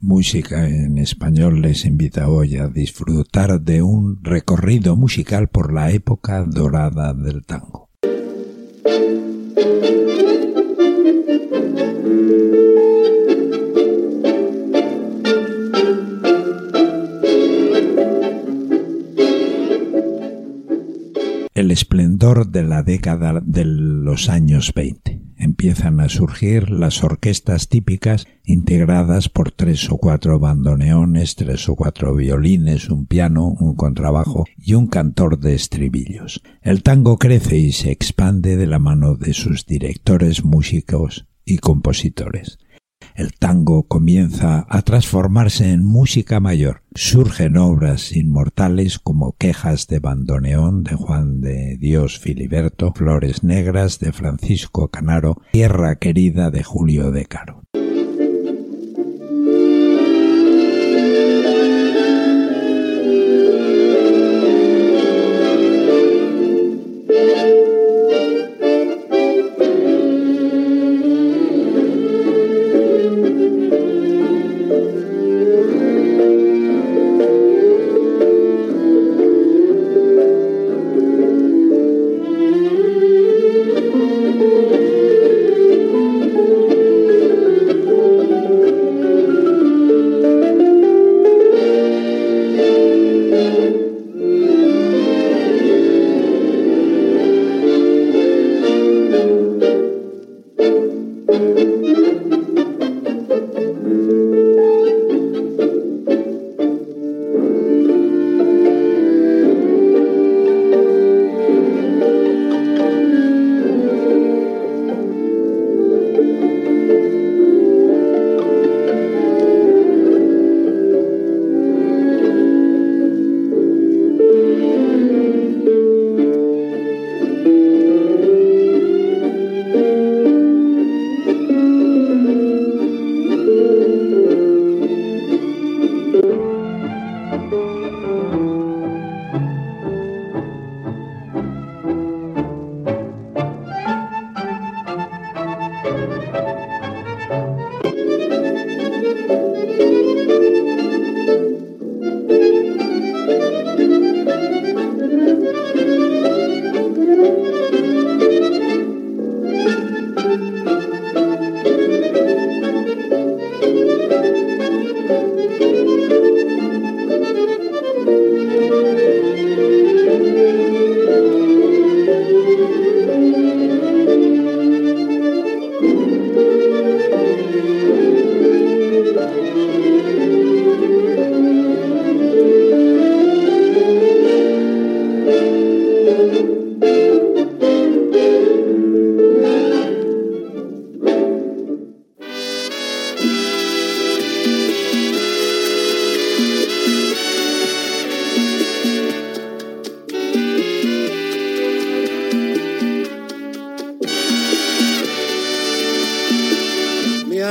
Música en español les invita hoy a disfrutar de un recorrido musical por la época dorada del tango. De la década de los años 20 empiezan a surgir las orquestas típicas integradas por tres o cuatro bandoneones, tres o cuatro violines, un piano, un contrabajo y un cantor de estribillos. El tango crece y se expande de la mano de sus directores, músicos y compositores. El tango comienza a transformarse en música mayor. Surgen obras inmortales como Quejas de Bandoneón de Juan de Dios Filiberto, Flores Negras de Francisco Canaro, Tierra Querida de Julio de Caro.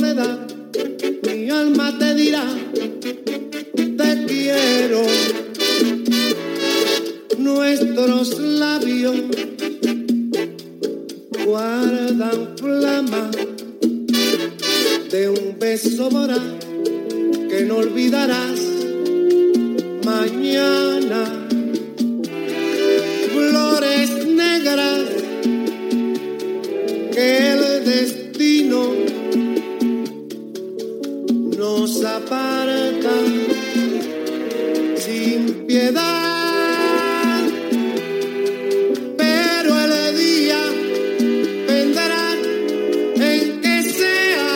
mi alma te dirá, te quiero. Nuestros labios guardan flama de un beso voraz que no olvidarás. piedad. Pero el día vendrá en que sea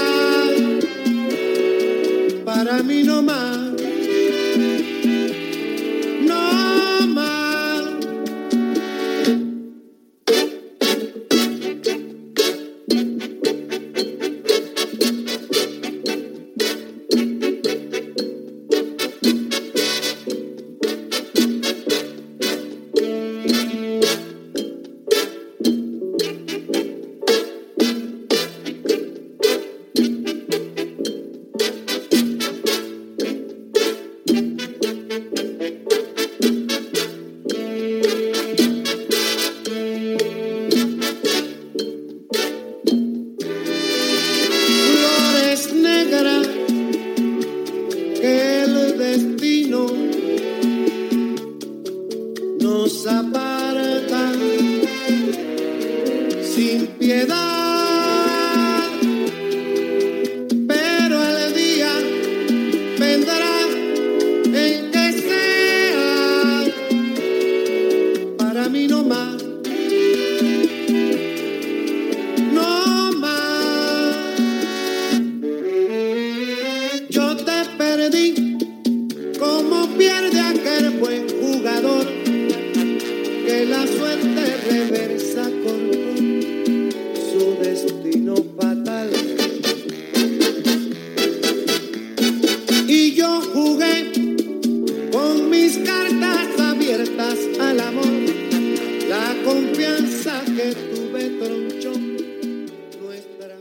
para mí no más. sin piedad. Pero el día vendrá en que sea para mí no más. No más. Yo te perdí como pierde aquel buen jugador que la suerte. Mis cartas abiertas al amor, la confianza que tuve tronchó nuestra.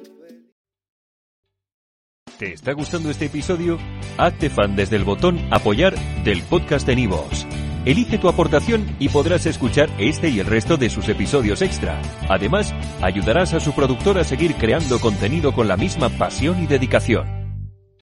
¿Te está gustando este episodio? Hazte fan desde el botón Apoyar del podcast de Nivos. Elige tu aportación y podrás escuchar este y el resto de sus episodios extra. Además, ayudarás a su productor a seguir creando contenido con la misma pasión y dedicación.